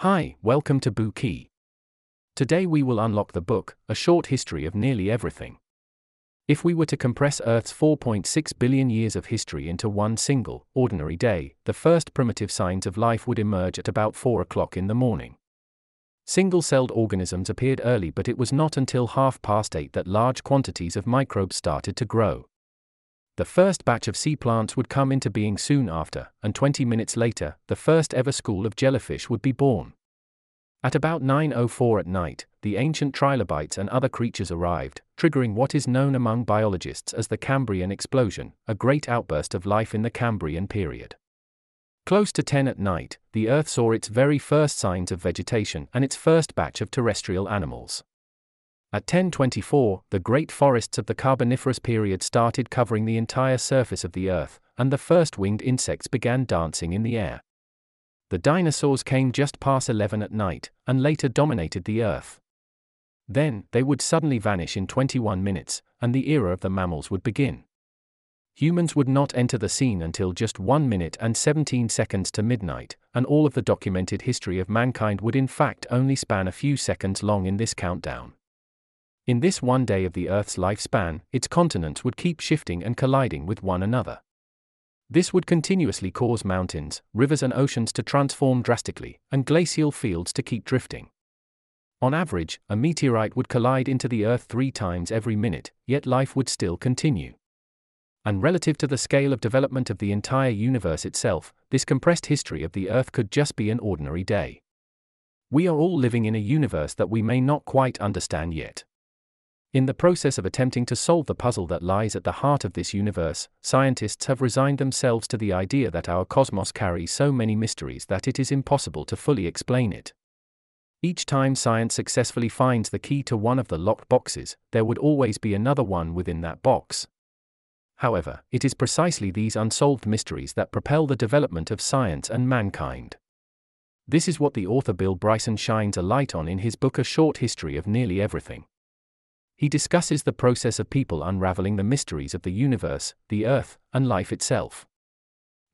Hi, welcome to Bookey. Today we will unlock the book, A Short History of Nearly Everything. If we were to compress Earth's 4.6 billion years of history into one single, ordinary day, the first primitive signs of life would emerge at about 4 o'clock in the morning. Single celled organisms appeared early, but it was not until half past 8 that large quantities of microbes started to grow. The first batch of sea plants would come into being soon after, and 20 minutes later, the first ever school of jellyfish would be born. At about 9.04 at night, the ancient trilobites and other creatures arrived, triggering what is known among biologists as the Cambrian explosion, a great outburst of life in the Cambrian period. Close to 10 at night, the Earth saw its very first signs of vegetation and its first batch of terrestrial animals. At 1024, the great forests of the Carboniferous period started covering the entire surface of the Earth, and the first winged insects began dancing in the air. The dinosaurs came just past 11 at night, and later dominated the Earth. Then, they would suddenly vanish in 21 minutes, and the era of the mammals would begin. Humans would not enter the scene until just 1 minute and 17 seconds to midnight, and all of the documented history of mankind would in fact only span a few seconds long in this countdown. In this one day of the Earth's lifespan, its continents would keep shifting and colliding with one another. This would continuously cause mountains, rivers, and oceans to transform drastically, and glacial fields to keep drifting. On average, a meteorite would collide into the Earth three times every minute, yet life would still continue. And relative to the scale of development of the entire universe itself, this compressed history of the Earth could just be an ordinary day. We are all living in a universe that we may not quite understand yet. In the process of attempting to solve the puzzle that lies at the heart of this universe, scientists have resigned themselves to the idea that our cosmos carries so many mysteries that it is impossible to fully explain it. Each time science successfully finds the key to one of the locked boxes, there would always be another one within that box. However, it is precisely these unsolved mysteries that propel the development of science and mankind. This is what the author Bill Bryson shines a light on in his book A Short History of Nearly Everything. He discusses the process of people unraveling the mysteries of the universe, the earth, and life itself.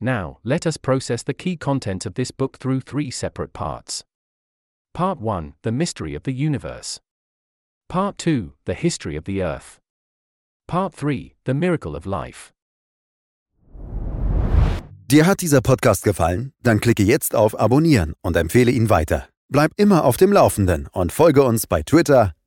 Now, let us process the key contents of this book through three separate parts. Part 1 The Mystery of the Universe. Part 2 The History of the Earth. Part 3 The Miracle of Life. Dir hat dieser Podcast gefallen? Dann klicke jetzt auf Abonnieren und empfehle ihn weiter. Bleib immer auf dem Laufenden und folge uns bei Twitter,